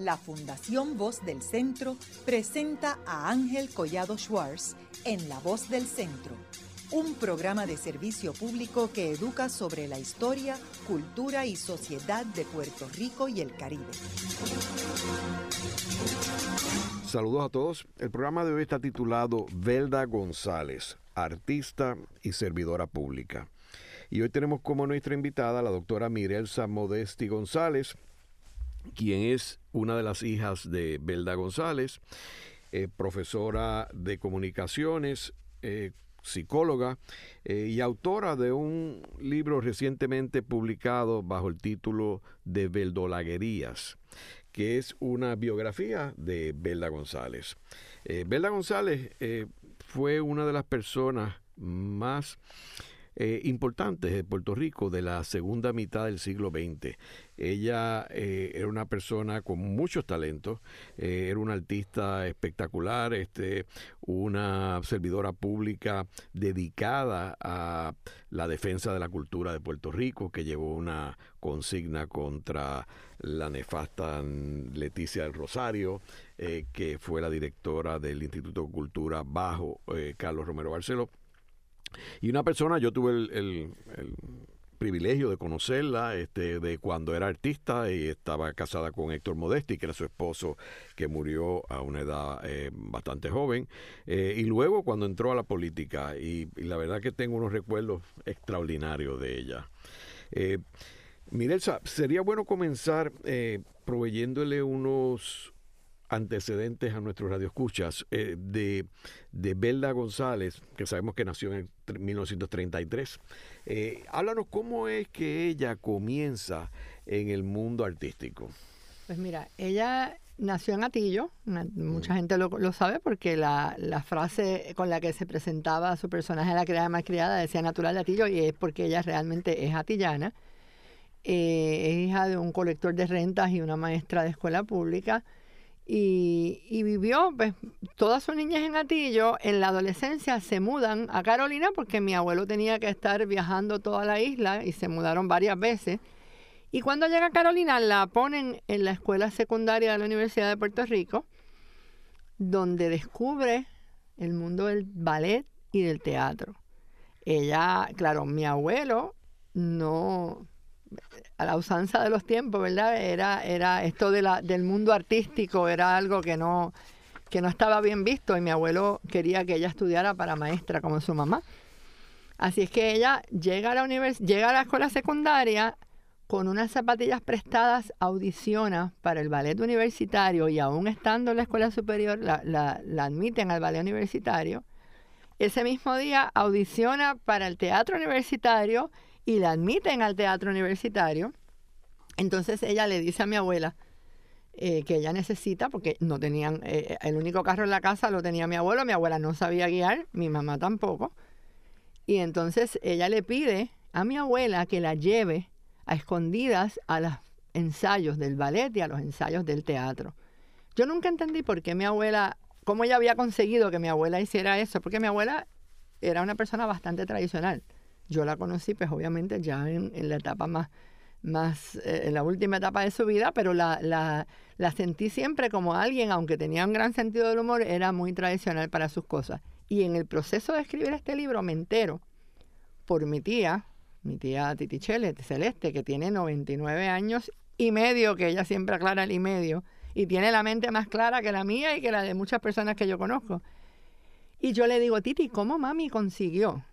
la Fundación Voz del Centro presenta a Ángel Collado Schwartz en La Voz del Centro, un programa de servicio público que educa sobre la historia, cultura y sociedad de Puerto Rico y el Caribe. Saludos a todos. El programa de hoy está titulado Velda González, artista y servidora pública. Y hoy tenemos como nuestra invitada la doctora Mirelsa Modesti González, quien es una de las hijas de Belda González, eh, profesora de comunicaciones, eh, psicóloga eh, y autora de un libro recientemente publicado bajo el título de Beldolaguerías, que es una biografía de Belda González. Belda González fue una de las personas más importantes de Puerto Rico de la segunda mitad del siglo XX. Ella eh, era una persona con muchos talentos, eh, era una artista espectacular, este, una servidora pública dedicada a la defensa de la cultura de Puerto Rico, que llevó una consigna contra la nefasta Leticia del Rosario, que fue la directora del Instituto de Cultura bajo Carlos Romero Barceló. Y una persona, yo tuve el, privilegio de conocerla este, de cuando era artista y estaba casada con Héctor Modesti, que era su esposo que murió a una edad eh, bastante joven, eh, y luego cuando entró a la política, y, la verdad que tengo unos recuerdos extraordinarios de ella. Eh, Mirelsa, sería bueno comenzar eh, proveyéndole unos antecedentes a nuestros radioescuchas eh, de, de Belda González, que sabemos que nació en 1933. Eh, háblanos cómo es que ella comienza en el mundo artístico. Pues mira, ella nació en Atillo, mucha mm. gente lo, sabe porque la, frase con la que se presentaba su personaje, la criada más criada, decía natural de Atillo y es porque ella realmente es atillana. Eh, es hija de un colector de rentas y una maestra de escuela pública y, vivió pues, toda su niñez en Atillo. En la adolescencia se mudan a Carolina porque mi abuelo tenía que estar viajando toda la isla y se mudaron varias veces. Y cuando llega Carolina la ponen en la escuela secundaria de la Universidad de Puerto Rico, donde descubre el mundo del ballet y del teatro. Ella, claro, mi abuelo no, a la usanza de los tiempos, ¿verdad? Era, era esto de la, del mundo artístico, era algo que no, que no estaba bien visto y mi abuelo quería que ella estudiara para maestra como su mamá. Así es que ella llega a la, llega a la escuela secundaria con unas zapatillas prestadas, audiciona para el ballet universitario y aún estando en la escuela superior la, la admiten al ballet universitario. Ese mismo día audiciona para el teatro universitario y la admiten al teatro universitario. Entonces ella le dice a mi abuela eh, que ella necesita, porque no tenían, eh, el único carro en la casa lo tenía mi abuelo, mi abuela no sabía guiar, mi mamá tampoco. Y entonces ella le pide a mi abuela que la lleve a escondidas a los ensayos del ballet y a los ensayos del teatro. Yo nunca entendí por qué mi abuela, cómo ella había conseguido que mi abuela hiciera eso, porque mi abuela era una persona bastante tradicional. Yo la conocí, pues obviamente ya en, la etapa más, más eh, en la última etapa de su vida, pero la, la, la, sentí siempre como alguien, aunque tenía un gran sentido del humor, era muy tradicional para sus cosas. Y en el proceso de escribir este libro me entero por mi tía, mi tía Titi Celeste, que tiene 99 años y medio, que ella siempre aclara el y medio, y tiene la mente más clara que la mía y que la de muchas personas que yo conozco. Y yo le digo, Titi, ¿cómo mami consiguió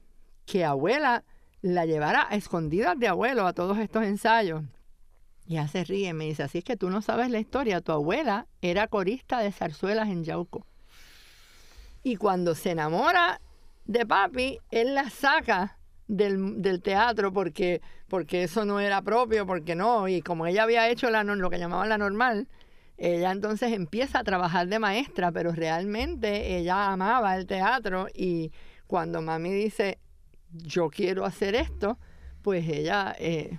que abuela la llevara a escondidas de abuelo a todos estos ensayos. Ya se ríe, me dice, así es que tú no sabes la historia, tu abuela era corista de zarzuelas en Yauco. Y cuando se enamora de papi, él la saca del, teatro porque, porque eso no era propio, porque no, y como ella había hecho la, lo que llamaban la normal, ella entonces empieza a trabajar de maestra, pero realmente ella amaba el teatro y cuando mami dice, yo quiero hacer esto, pues ella, eh,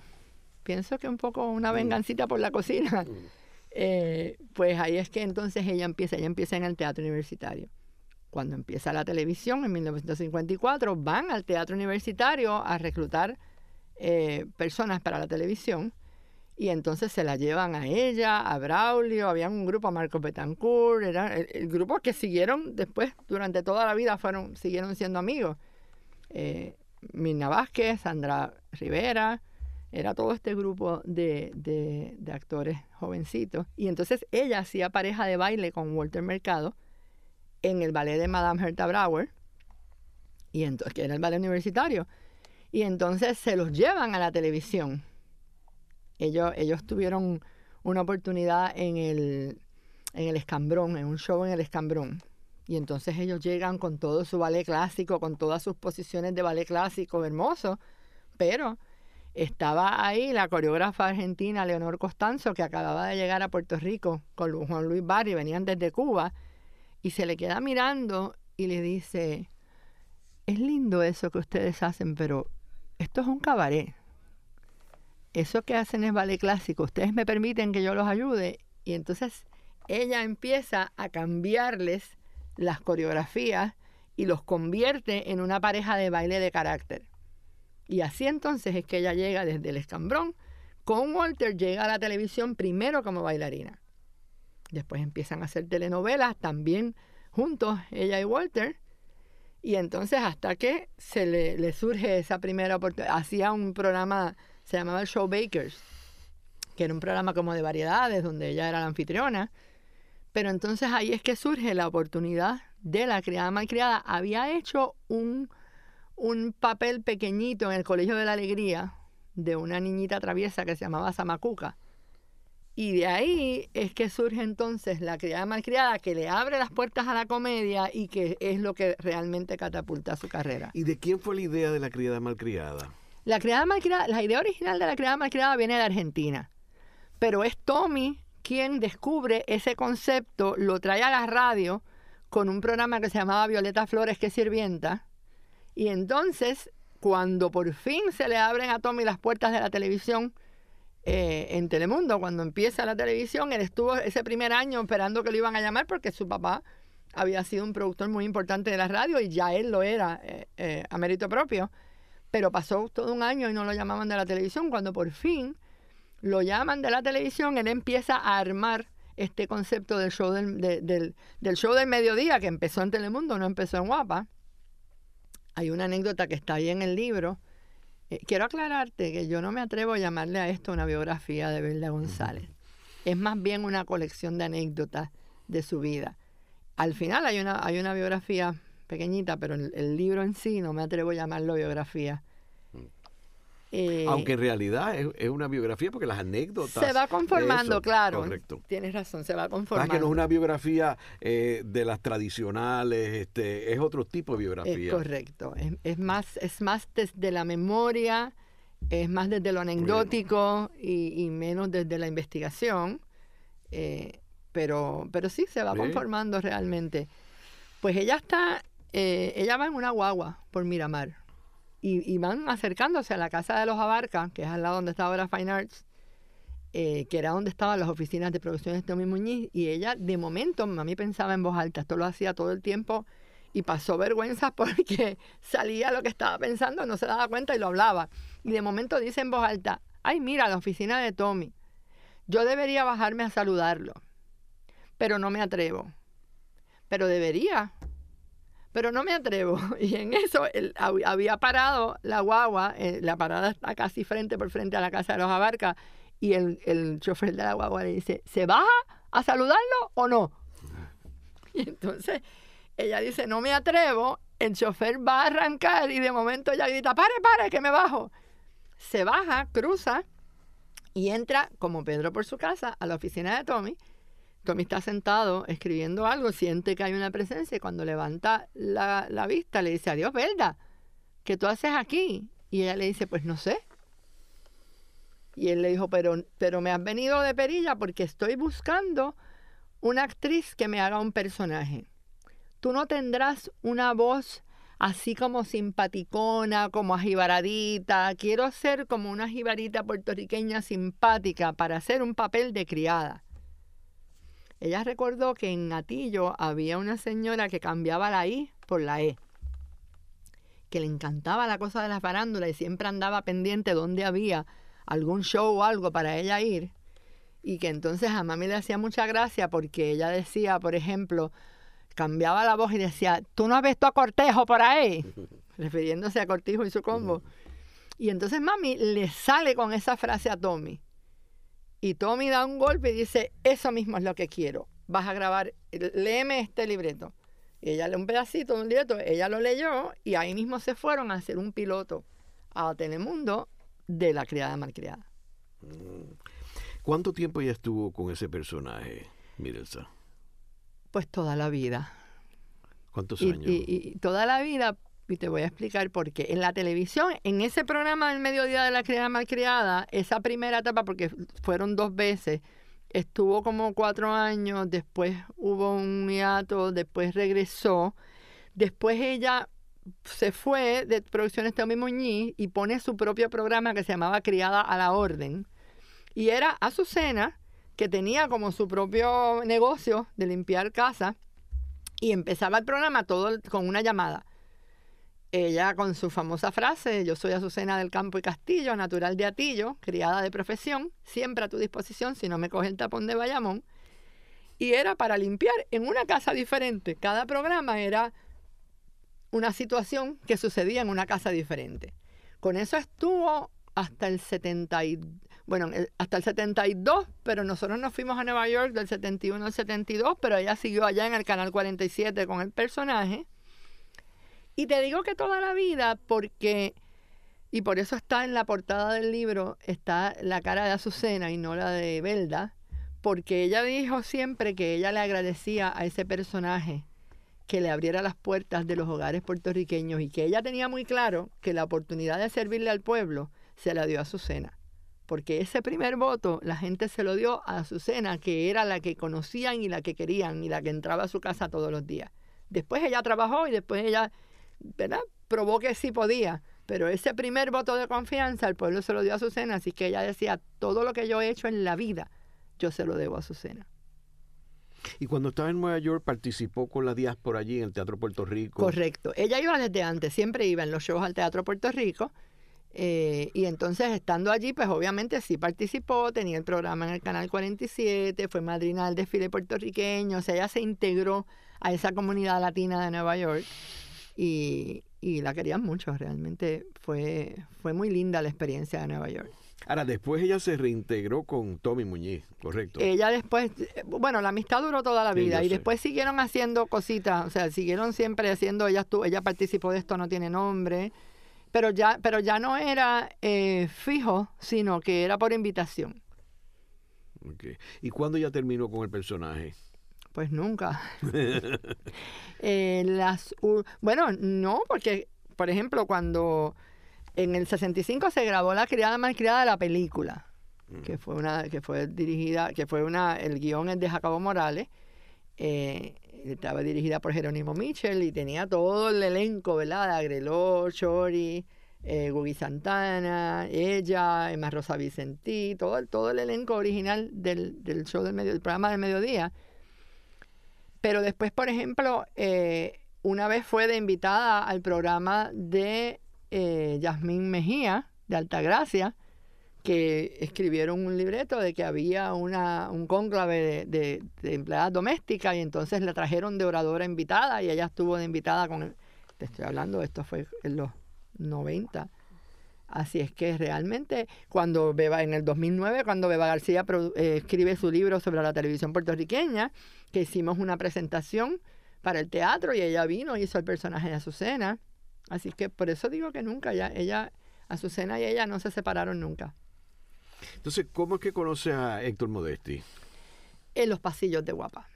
pienso que un poco una mm. vengancita por la cocina. Mm. Eh, pues ahí es que entonces ella empieza, ella empieza en el teatro universitario. Cuando empieza la televisión en 1954, van al teatro universitario a reclutar eh, personas para la televisión y entonces se la llevan a ella, a Braulio, había un grupo, a Marco Betancourt, era el, grupo que siguieron después, durante toda la vida, fueron, siguieron siendo amigos. Eh, Mirna Vázquez, Sandra Rivera, era todo este grupo de, de, actores jovencitos. Y entonces ella hacía pareja de baile con Walter Mercado en el ballet de Madame Herta Brauer, y entonces, que era el ballet universitario. Y entonces se los llevan a la televisión ellos, ellos tuvieron una oportunidad en el, en el Escambrón, en un show en el Escambrón. Y entonces ellos llegan con todo su ballet clásico, con todas sus posiciones de ballet clásico hermoso, pero estaba ahí la coreógrafa argentina Leonor Costanzo, que acababa de llegar a Puerto Rico con Juan Luis Barry, venían desde Cuba, y se le queda mirando y le dice, es lindo eso que ustedes hacen, pero esto es un cabaret. Eso que hacen es ballet clásico, ustedes me permiten que yo los ayude. Y entonces ella empieza a cambiarles las coreografías y los convierte en una pareja de baile de carácter. Y así entonces es que ella llega desde el escambrón. Con Walter llega a la televisión primero como bailarina. Después empiezan a hacer telenovelas también juntos, ella y Walter. Y entonces hasta que se le, le surge esa primera oportunidad, hacía un programa se llamaba el Show Bakers, que era un programa como de variedades, donde ella era la anfitriona. Pero entonces ahí es que surge la oportunidad de la criada malcriada. Había hecho un, un papel pequeñito en el Colegio de la Alegría de una niñita traviesa que se llamaba Samacuca. Y de ahí es que surge entonces la criada malcriada que le abre las puertas a la comedia y que es lo que realmente catapulta su carrera. ¿Y de quién fue la idea de la criada malcriada? La criada malcriada, la idea original de la criada malcriada viene de Argentina, pero es Tommy quien descubre ese concepto, lo trae a la radio con un programa que se llamaba Violeta Flores que sirvienta, y entonces cuando por fin se le abren a Tommy las puertas de la televisión eh, en Telemundo, cuando empieza la televisión, él estuvo ese primer año esperando que lo iban a llamar porque su papá había sido un productor muy importante de la radio y ya él lo era eh, eh, a mérito propio. Pero pasó todo un año y no lo llamaban de la televisión. Cuando por fin lo llaman de la televisión, él empieza a armar este concepto del show del, del, show del mediodía que empezó en Telemundo, no empezó en Guapa. Hay una anécdota que está ahí en el libro. Eh, quiero aclararte que yo no me atrevo a llamarle a esto una biografía de Belda González. Es más bien una colección de anécdotas de su vida. Al final hay una, hay una biografía pequeñita, pero el, libro en sí no me atrevo a llamarlo biografía. Eh, Aunque en realidad es, una biografía porque las anécdotas. Se va conformando, claro. Correcto. Tienes razón, se va conformando. que no es una biografía eh, de las tradicionales, este, es otro tipo de biografía. Es correcto. Es, más, es más desde la memoria, es más desde lo anecdótico y, menos desde la investigación. Eh, pero, pero sí, se va conformando realmente. Pues ella está eh, ella va en una guagua por Miramar y, van acercándose a la casa de los Abarca, que es al lado donde estaba ahora Fine Arts, eh, que era donde estaban las oficinas de producción de Tommy Muñiz, y ella de momento, a mí pensaba en voz alta, esto lo hacía todo el tiempo y pasó vergüenza porque salía lo que estaba pensando, no se daba cuenta y lo hablaba. Y de momento dice en voz alta, ay mira, la oficina de Tommy, yo debería bajarme a saludarlo, pero no me atrevo. Pero debería, pero no me atrevo. Y en eso él había parado la guagua, eh, la parada está casi frente por frente a la casa de los Abarca, y el, el chofer de la guagua le dice, ¿se baja a saludarlo o no? Y entonces ella dice, no me atrevo, el chofer va a arrancar y de momento ella grita, pare, pare, que me bajo. Se baja, cruza y entra, como Pedro por su casa, a la oficina de Tommy Tommy está sentado escribiendo algo, siente que hay una presencia y cuando levanta la, vista le dice, adiós, Belda, ¿qué tú haces aquí? Y ella le dice, pues no sé. Y él le dijo, pero, pero me has venido de perilla porque estoy buscando una actriz que me haga un personaje. Tú no tendrás una voz así como simpaticona, como ajibaradita. Quiero ser como una jibarita puertorriqueña simpática para hacer un papel de criada. Ella recordó que en Atillo había una señora que cambiaba la I por la E, que le encantaba la cosa de la farándula y siempre andaba pendiente donde había algún show o algo para ella ir. Y que entonces a mami le hacía mucha gracia porque ella decía, por ejemplo, cambiaba la voz y decía, ¿tú no has visto a Cortejo por ahí? Refiriéndose a Cortijo y su combo. Y entonces mami le sale con esa frase a Tommy. Y Tommy da un golpe y dice, eso mismo es lo que quiero. Vas a grabar, léeme este libreto. Y ella lee un pedacito de un libreto, ella lo leyó y ahí mismo se fueron a hacer un piloto a Telemundo de la criada malcriada. Mm. ¿Cuánto tiempo ya estuvo con ese personaje, Mirelsa? Pues toda la vida. ¿Cuántos Y, años? y- y toda la vida, y te voy a explicar por qué. En la televisión, en ese programa del mediodía de la criada malcriada, esa primera etapa, porque fueron dos veces, estuvo como cuatro años, después hubo un hiato, después regresó, después ella se fue de Producciones Tommy Muñiz y pone su propio programa que se llamaba Criada a la Orden. Y era Azucena, que tenía como su propio negocio de limpiar casa, y empezaba el programa todo con una llamada. Ella con su famosa frase, yo soy Azucena del Campo y Castillo, natural de Atillo, criada de profesión, siempre a tu disposición si no me coge el tapón de Bayamón. Y era para limpiar en una casa diferente. Cada programa era una situación que sucedía en una casa diferente. Con eso estuvo hasta el 70 y, bueno, hasta el 72, pero nosotros nos fuimos a Nueva York del 71 al 72, pero ella siguió allá en el canal 47 con el personaje. Y te digo que toda la vida porque y por eso está en la portada del libro está la cara de Azucena y no la de Belda, porque ella dijo siempre que ella le agradecía a ese personaje que le abriera las puertas de los hogares puertorriqueños y que ella tenía muy claro que la oportunidad de servirle al pueblo se la dio a Azucena. Porque ese primer voto la gente se lo dio a Azucena, que era la que conocían y la que querían y la que entraba a su casa todos los días. Después ella trabajó y después ella, ¿verdad? Probó que sí podía. Pero ese primer voto de confianza el pueblo se lo dio a Azucena, así que ella decía, todo lo que yo he hecho en la vida, yo se lo debo a Azucena. Y cuando estaba en Nueva York participó con la diáspora allí en el Teatro Puerto Rico. Correcto. Ella iba desde antes, siempre iba en los shows al Teatro Puerto Rico. eh, y entonces, estando allí, pues obviamente sí participó, tenía el programa en el Canal 47, fue madrina del desfile puertorriqueño, o sea, ella se integró a esa comunidad latina de Nueva York y, y la querían mucho, realmente fue, fue muy linda la experiencia de Nueva York. Ahora, después ella se reintegró con Tommy Muñiz, correcto. Ella después, eh, bueno, la amistad duró toda la vida y sé. después siguieron haciendo cositas, o sea, siguieron siempre haciendo, ella estuvo, ella participó de esto, no tiene nombre, pero ya, pero ya no era eh, fijo, sino que era por invitación. Ok. ¿Y cuándo ya terminó con el personaje? Pues nunca. Eh, las, bueno, no, porque, por ejemplo, cuando en el 65 se grabó La criada malcriada de la película, que fue una, que fue dirigida, que fue una, el guion es de Jacobo Morales, eh, estaba dirigida por Jerónimo Mitchell y tenía todo el elenco, ¿verdad? De Agreló, Chori, eh, Gugi Santana, ella, Emma Rosa Vicentí, todo, el- todo el elenco original del, del show del medio, del programa del mediodía. Pero después, por ejemplo, eh, una vez fue de invitada al programa de eh, Yasmín Mejía, de Altagracia, que escribieron un libreto de que había una, un cónclave de, empleadas domésticas y entonces la trajeron de oradora invitada y ella estuvo de invitada con, el- te estoy hablando, esto fue en los 90. Así es que realmente cuando Beba, en el 2009, cuando Beba García eh, escribe su libro sobre la televisión puertorriqueña, que hicimos una presentación para el teatro y ella vino y hizo el personaje de Azucena. Así que por eso digo que nunca, ya, ella, Azucena y ella no se separaron nunca. Entonces, ¿cómo es que conoce a Héctor Modesti? En los pasillos de Guapa.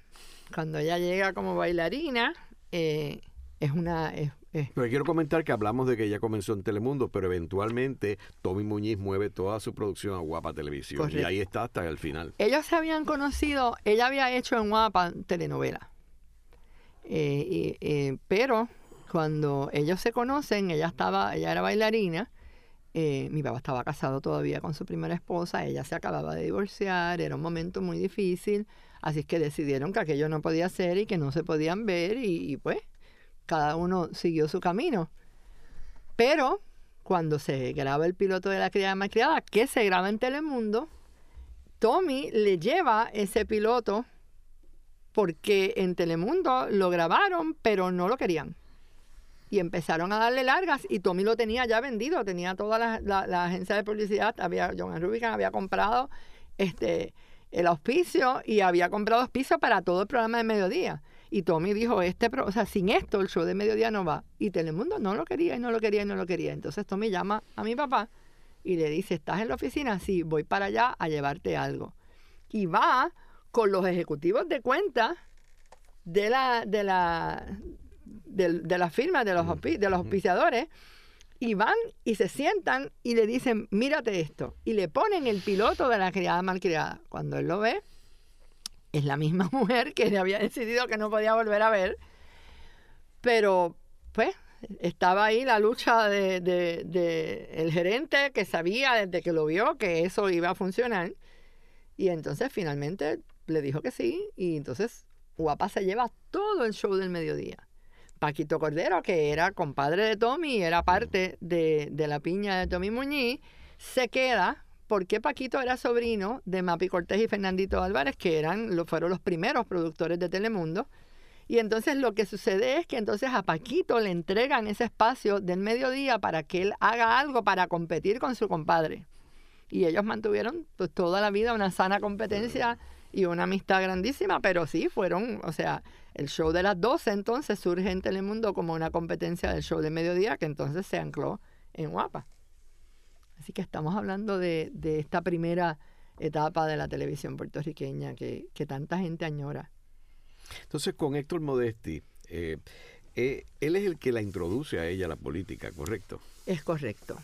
Cuando ella llega como bailarina, eh, es una... es- Pero quiero comentar que hablamos de que ella comenzó en Telemundo, pero eventualmente Tommy Muñiz mueve toda su producción a Guapa Televisión. Y ahí está hasta el final. ellos se habían conocido, ella había hecho en Guapa telenovela. Eh, eh, pero cuando ellos se conocen, ella estaba, ella era bailarina, eh, mi papá estaba casado todavía con su primera esposa, ella se acababa de divorciar, era un momento muy difícil, así es que decidieron que aquello no podía ser y que no se podían ver y, y pues cada uno siguió su camino. Pero cuando se graba el piloto de la criada malcriada, que se graba en Telemundo, Tommy le lleva ese piloto porque en Telemundo lo grabaron, pero no lo querían. Y empezaron a darle largas y Tommy lo tenía ya vendido, tenía toda la, agencia de publicidad, había, John Rubicon había comprado este, el auspicio y había comprado auspicio para todo el programa de mediodía. Y Tommy dijo, este, o sea, sin esto el show de mediodía no va. Y Telemundo no lo quería y no lo quería y no lo quería. Entonces Tommy llama a mi papá y le dice, ¿estás en la oficina? Sí, voy para allá a llevarte algo. Y va con los ejecutivos de cuenta de la, de la, de, la firma de los, de los auspiciadores y van y se sientan y le dicen, mírate esto. Y le ponen el piloto de la criada malcriada. Cuando él lo ve, es la misma mujer que había decidido que no podía volver a ver. Pero, pues, estaba ahí la lucha de, de, gerente que sabía desde que lo vio que eso iba a funcionar. Y entonces finalmente le dijo que sí. Y entonces Guapa se lleva todo el show del mediodía. Paquito Cordero, que era compadre de Tommy, era parte de, de la piña de Tommy Muñiz, se queda porque Paquito era sobrino de Mapi Cortés y Fernandito Álvarez, que eran, fueron los primeros productores de Telemundo. Y entonces lo que sucede es que entonces a Paquito le entregan ese espacio del mediodía para que él haga algo para competir con su compadre. Y ellos mantuvieron pues, toda la vida una sana competencia y una amistad grandísima, pero sí fueron, o sea, el show de las 12 entonces surge en Telemundo como una competencia del show de mediodía que entonces se ancló en Guapa. Así que estamos hablando de, esta primera etapa de la televisión puertorriqueña que, tanta gente añora. Entonces, con Héctor Modesti, eh, eh, él es el que la introduce a ella a la política, ¿correcto? Es correcto.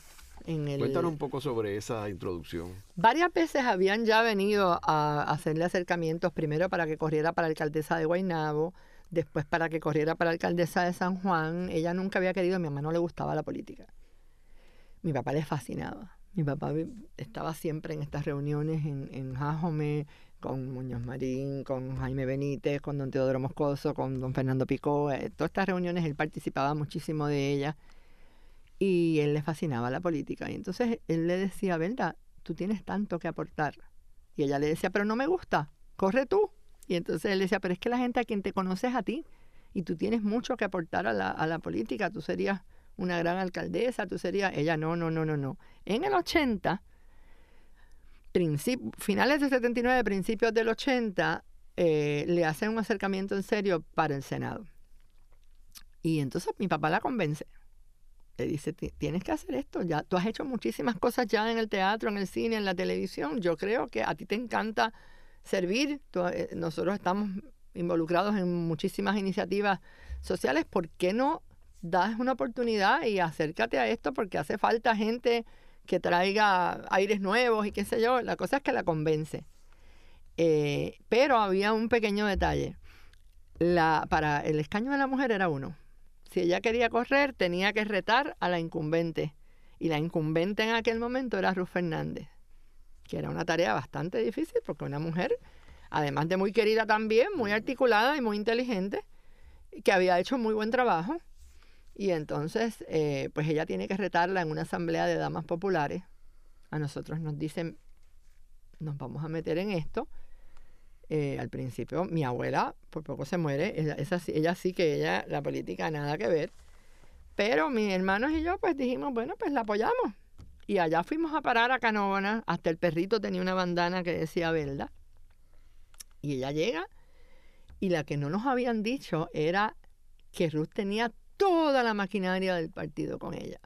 Cuéntanos un poco sobre esa introducción. Varias veces habían ya venido a hacerle acercamientos, primero para que corriera para alcaldesa de Guaynabo, después para que corriera para alcaldesa de San Juan. Ella nunca había querido, a mi mamá no le gustaba la política. Mi papá le fascinaba. Mi papá estaba siempre en estas reuniones en, en Jajome, con Muñoz Marín, con Jaime Benítez, con don Teodoro Moscoso, con don Fernando Picó. Eh, todas estas reuniones él participaba muchísimo de ellas y él le fascinaba la política. Y entonces él le decía, verdad, tú tienes tanto que aportar. Y ella le decía, pero no me gusta, corre tú. Y entonces él decía, pero es que la gente a quien te conoces a ti y tú tienes mucho que aportar a la, a la política, tú serías una gran alcaldesa, tú serías, ella no, no, no, no, no. En el 80, finales del 79, principios del 80, eh, le hacen un acercamiento en serio para el Senado. Y entonces mi papá la convence. Le dice, tienes que hacer esto, ya tú has hecho muchísimas cosas ya en el teatro, en el cine, en la televisión. Yo creo que a ti te encanta servir. Eh, nosotros estamos involucrados en muchísimas iniciativas sociales. ¿Por qué no das una oportunidad y acércate a esto porque hace falta gente que traiga aires nuevos y qué sé yo. La cosa es que la convence. Eh, pero había un pequeño detalle. La, para el escaño de la mujer era uno. Si ella quería correr, tenía que retar a la incumbente. Y la incumbente en aquel momento era Ruth Fernández, que era una tarea bastante difícil porque una mujer, además de muy querida también, muy articulada y muy inteligente, que había hecho muy buen trabajo, y entonces, eh, pues ella tiene que retarla en una asamblea de damas populares. A nosotros nos dicen, nos vamos a meter en esto. Eh, al principio, mi abuela por poco se muere. Ella, sí que ella, la política, nada que ver. Pero mis hermanos y yo, pues dijimos, bueno, pues la apoyamos. Y allá fuimos a parar a Canóvana. Hasta el perrito tenía una bandana que decía Velda. Y ella llega. Y la que no nos habían dicho era que Ruth tenía toda la maquinaria del partido con ella.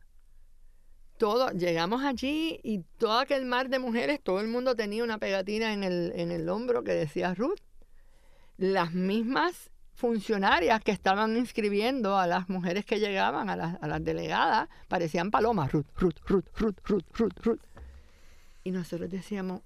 Todo, llegamos allí y todo aquel mar de mujeres, todo el mundo tenía una pegatina en el, en el hombro que decía Ruth. Las mismas funcionarias que estaban inscribiendo a las mujeres que llegaban, a las, a las delegadas, parecían palomas, Ruth, Ruth, Ruth, Ruth, Ruth, Ruth, Ruth. Y nosotros decíamos,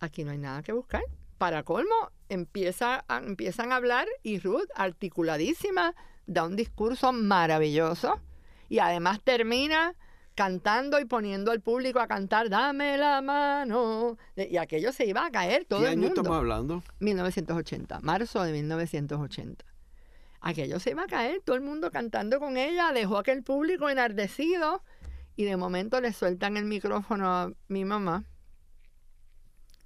aquí no hay nada que buscar. Para colmo, empieza, empiezan a hablar y Ruth, articuladísima, da un discurso maravilloso y además termina cantando y poniendo al público a cantar Dame la mano. Y aquello se iba a caer todo ¿Qué el año mundo. estamos hablando? 1980, marzo de 1980. Aquello se iba a caer, todo el mundo cantando con ella, dejó a aquel público enardecido Y de momento le sueltan el micrófono a mi mamá.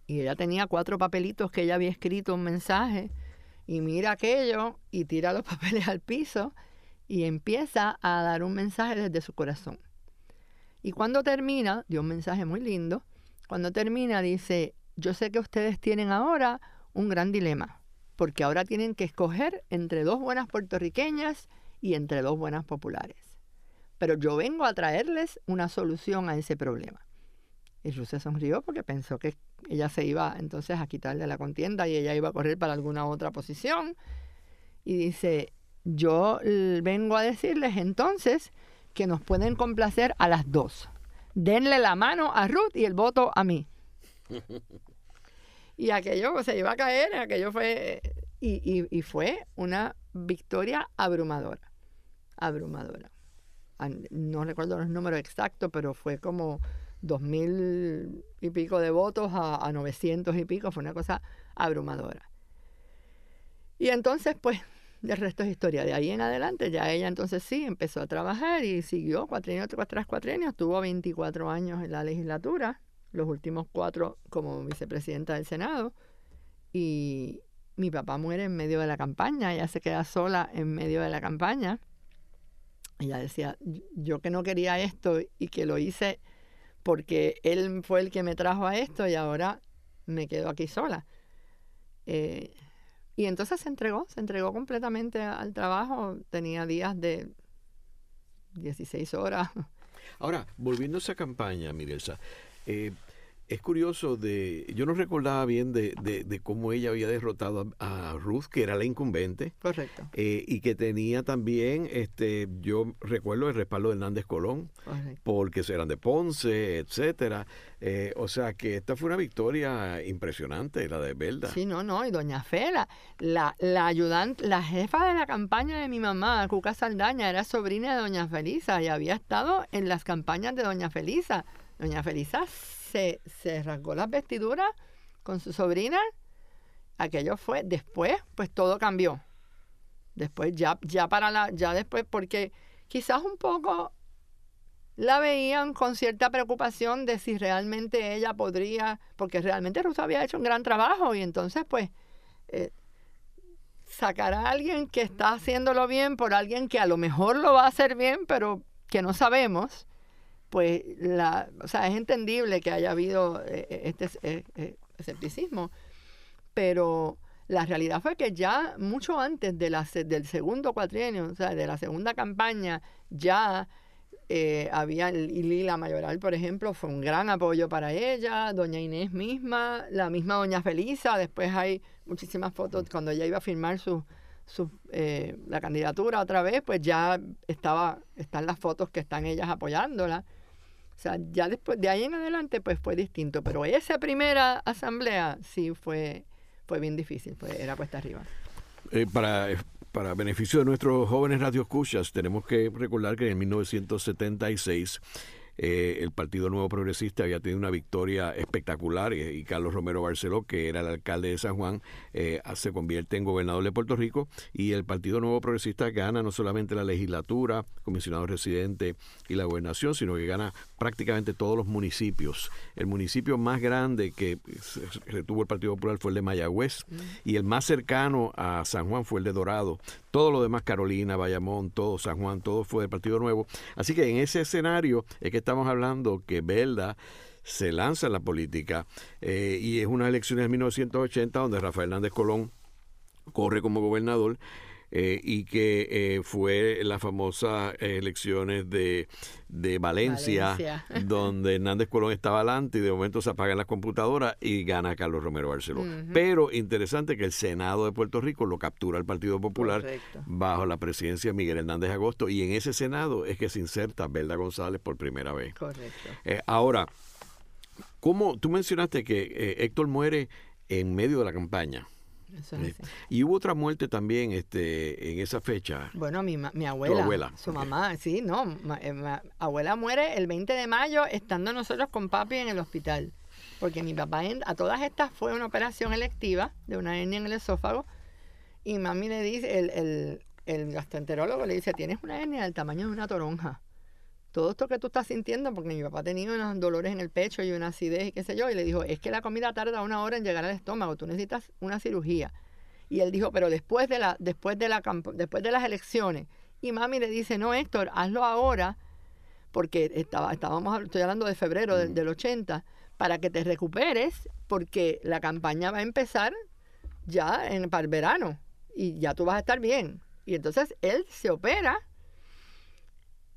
Y ella tenía cuatro papelitos que ella había escrito un mensaje. Y mira aquello y tira los papeles al piso y empieza a dar un mensaje desde su corazón. Y cuando termina, dio un mensaje muy lindo, cuando termina dice, yo sé que ustedes tienen ahora un gran dilema, porque ahora tienen que escoger entre dos buenas puertorriqueñas y entre dos buenas populares. Pero yo vengo a traerles una solución a ese problema. Y Ruth se sonrió porque pensó que ella se iba entonces a quitarle la contienda y ella iba a correr para alguna otra posición. Y dice, yo vengo a decirles entonces que nos pueden complacer a las dos. Denle la mano a Ruth y el voto a mí. y aquello se iba a caer, aquello fue... Y, fue una victoria abrumadora, abrumadora. No recuerdo los números exactos, pero fue como dos mil y pico de votos a, a 900 y pico, fue una cosa abrumadora. Y entonces, pues, el resto es historia. De ahí en adelante, ya ella entonces sí empezó a trabajar y siguió cuatrienio tras cuatrienio. Tuvo 24 años en la legislatura, los últimos cuatro como vicepresidenta del Senado. Y mi papá muere en medio de la campaña, ella se queda sola en medio de la campaña. Ella decía, yo que no quería esto y que lo hice porque él fue el que me trajo a esto y ahora me quedo aquí sola. Eh, y entonces se entregó, se entregó completamente al trabajo. Tenía días de 16 horas. Ahora, volviendo a esa campaña, Mirelsa, eh, es curioso de, yo no recordaba bien de, de, cómo ella había derrotado a, Ruth, que era la incumbente. Correcto. Eh, y que tenía también, este, yo recuerdo el respaldo de Hernández Colón, porque eran de Ponce, etcétera. Eh, o sea que esta fue una victoria impresionante, la de Belda. Sí, no, no, y doña Fela, la, la ayudante, la jefa de la campaña de mi mamá, Cuca Saldaña, era sobrina de doña Felisa y había estado en las campañas de doña Felisa. Doña Felisa se, rasgó las vestiduras con su sobrina. Aquello fue, después, pues todo cambió. Después, ya, ya para la, ya después, porque quizás un poco la veían con cierta preocupación de si realmente ella podría, porque realmente Ruth había hecho un gran trabajo y entonces pues eh, sacar a alguien que está haciéndolo bien por alguien que a lo mejor lo va a hacer bien, pero que no sabemos, pues la, o sea, es entendible que haya habido eh, eh, este eh, escepticismo, pero la realidad fue que ya mucho antes de la, del segundo cuatrienio, o sea, de la segunda campaña, ya había, y Lila Mayoral, por ejemplo, fue un gran apoyo para ella, doña Inés misma, la misma doña Felisa, después hay muchísimas fotos cuando ella iba a firmar su, su, la candidatura otra vez, pues ya estaba, están las fotos que están ellas apoyándola. O sea, ya después, de ahí en adelante, pues fue distinto. Pero esa primera asamblea sí fue, fue bien difícil, pues era puesta arriba. Eh, para, para beneficio de nuestros jóvenes radioescuchas, tenemos que recordar que en 1976 eh, el Partido Nuevo Progresista había tenido una victoria espectacular y, Carlos Romero Barceló, que era el alcalde de San Juan, eh, se convierte en gobernador de Puerto Rico y el Partido Nuevo Progresista gana no solamente la legislatura, comisionado residente y la gobernación, sino que gana prácticamente todos los municipios. El municipio más grande que retuvo el Partido Popular fue el de Mayagüez y el más cercano a San Juan fue el de Dorado. Todo lo demás, Carolina, Bayamón, todo San Juan, todo fue del Partido Nuevo. Así que en ese escenario es que estamos hablando que Belda se lanza en la política eh, y es una elección en 1980 donde Rafael Hernández Colón corre como gobernador eh, y que eh, fue las famosas elecciones de, de Valencia, donde Hernández Colón estaba adelante y de momento se apagan las computadoras y gana Carlos Romero Barceló. Pero interesante que el Senado de Puerto Rico lo captura el Partido Popular bajo la presidencia de Miguel Hernández Agosto y en ese Senado es que se inserta Belda González por primera vez. Correcto. Eh, ahora, ¿cómo tú mencionaste que Héctor muere en medio de la campaña? Y hubo otra muerte también este, en esa fecha. Bueno, mi, mi abuela, su mamá, sí, no, eh, abuela muere el 20 de mayo estando nosotros con papi en el hospital. Porque mi papá a todas estas fue una operación electiva de una hernia en el esófago y mami le dice, el, el, el gastroenterólogo le dice, tienes una hernia del tamaño de una toronja. Todo esto que tú estás sintiendo, porque mi papá tenía unos dolores en el pecho y una acidez y qué sé yo, y le dijo, es que la comida tarda una hora en llegar al estómago, tú necesitas una cirugía. Y él dijo, pero después de, la, después de, la, después de las elecciones. Y mami le dice, no, Héctor, hazlo ahora, porque estaba, estábamos, estoy hablando de febrero del, del 80, para que te recuperes, porque la campaña va a empezar ya en, para el verano y ya tú vas a estar bien. Y entonces él se opera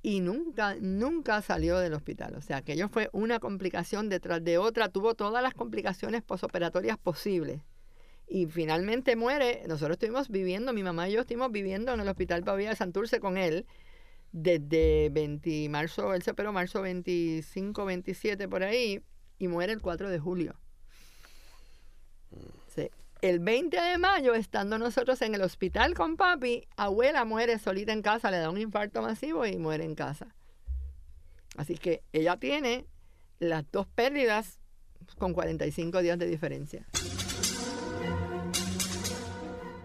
y nunca, nunca salió del hospital. O sea, aquello fue una complicación detrás de otra, tuvo todas las complicaciones posoperatorias posibles. Y finalmente muere. Nosotros estuvimos viviendo, mi mamá y yo estuvimos viviendo en el hospital Pavía de Santurce con él desde 20 marzo, él se operó marzo 25, 27 por ahí y muere el 4 de julio. El 20 de mayo, estando nosotros en el hospital con papi, abuela muere solita en casa, le da un infarto masivo y muere en casa. Así que ella tiene las dos pérdidas con 45 días de diferencia.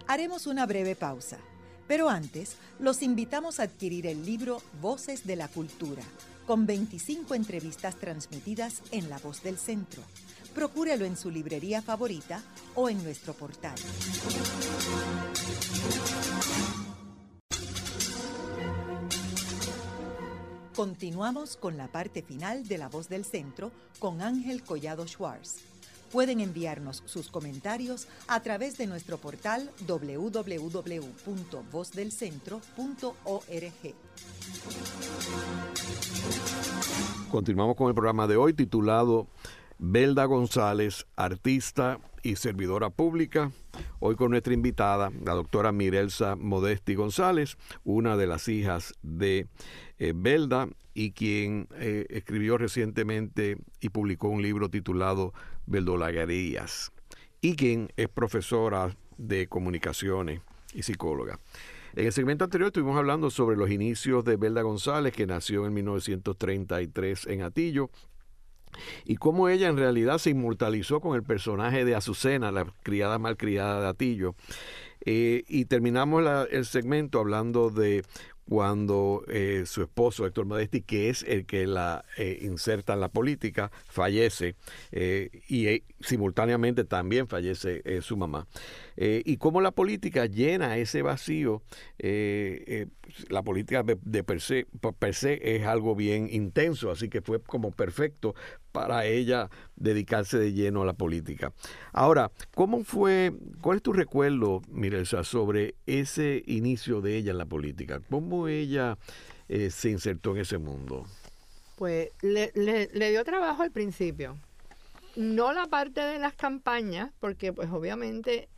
Haremos una breve pausa, pero antes los invitamos a adquirir el libro Voces de la Cultura, con 25 entrevistas transmitidas en La Voz del Centro procúrelo en su librería favorita o en nuestro portal. Continuamos con la parte final de La Voz del Centro con Ángel Collado Schwartz. Pueden enviarnos sus comentarios a través de nuestro portal www.vozdelcentro.org. Continuamos con el programa de hoy titulado Belda González, artista y servidora pública. Hoy con nuestra invitada, la doctora Mirelsa Modesti González, una de las hijas de eh, Belda y quien eh, escribió recientemente y publicó un libro titulado Beldolaguerías y quien es profesora de comunicaciones y psicóloga. En el segmento anterior estuvimos hablando sobre los inicios de Belda González, que nació en 1933 en Atillo y cómo ella en realidad se inmortalizó con el personaje de Azucena, la criada malcriada de Atillo. Eh, y terminamos el segmento hablando de cuando eh, su esposo Héctor Modesti, que es el que la eh, inserta en la política, fallece y simultáneamente también fallece su mamá. y cómo la política llena ese vacío, la política de, de per, se, per se es algo bien intenso, así que fue como perfecto para ella dedicarse de lleno a la política. Ahora, ¿cómo fue, cuál es tu recuerdo, Mirelsa, sobre ese inicio de ella en la política? ¿Cómo ella eh, se insertó en ese mundo? Pues le, dio trabajo al principio. No la parte de las campañas, porque pues obviamente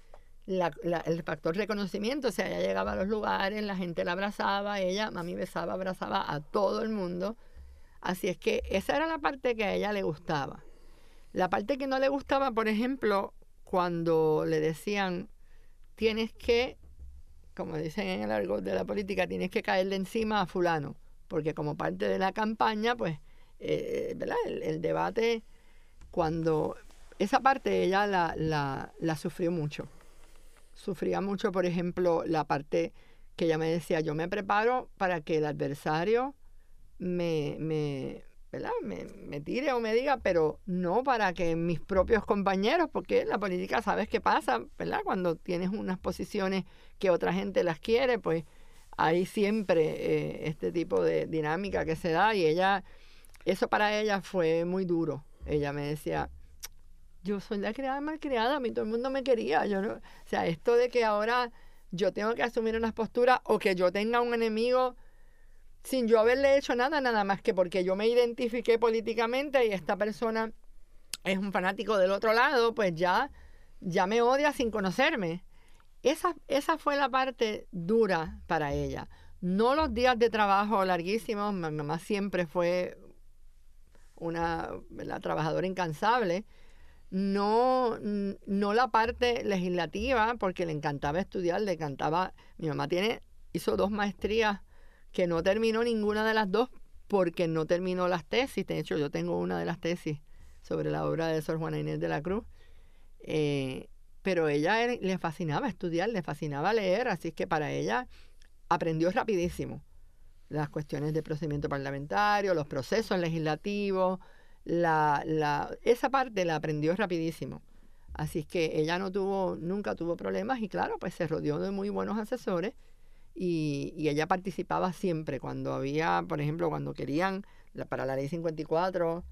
el factor reconocimiento, o sea, ella llegaba a los lugares, la gente la abrazaba, ella, mami besaba, abrazaba a todo el mundo Así es que esa era la parte que a ella le gustaba. La parte que no le gustaba, por ejemplo, cuando le decían, tienes que, como dicen en el argot de la política, tienes que caerle encima a fulano, porque como parte de la campaña, pues, eh, ¿verdad? El, debate, cuando esa parte ella la, la, sufrió mucho. Sufría mucho, por ejemplo, la parte que ella me decía, yo me preparo para que el adversario me, me, Me, tire o me diga, pero no para que mis propios compañeros, porque la política sabes qué pasa, ¿verdad? Cuando tienes unas posiciones que otra gente las quiere, pues hay siempre eh, este tipo de dinámica que se da y ella, eso para ella fue muy duro. Ella me decía, yo soy la criada malcriada, a mí todo el mundo me quería. Yo no, o sea, esto de que ahora yo tengo que asumir unas posturas o que yo tenga un enemigo sin yo haberle hecho nada, nada más que porque yo me identifiqué políticamente y esta persona es un fanático del otro lado, pues ya, ya me odia sin conocerme. Esa, esa fue la parte dura para ella. No los días de trabajo larguísimos, mi mamá siempre fue una trabajadora incansable. No, no la parte legislativa, porque le encantaba estudiar, le encantaba. Mi mamá tiene, hizo dos maestrías que no terminó ninguna de las dos porque no terminó las tesis. De hecho, yo tengo una de las tesis sobre la obra de Sor Juana Inés de la Cruz. Eh, pero ella le fascinaba estudiar, le fascinaba leer, así que para ella aprendió rapidísimo. Las cuestiones de procedimiento parlamentario, los procesos legislativos, la, la, esa parte la aprendió rapidísimo. Así es que ella no tuvo, nunca tuvo problemas y claro, pues se rodeó de muy buenos asesores y, y ella participaba siempre cuando había, por ejemplo, cuando querían para la ley 54,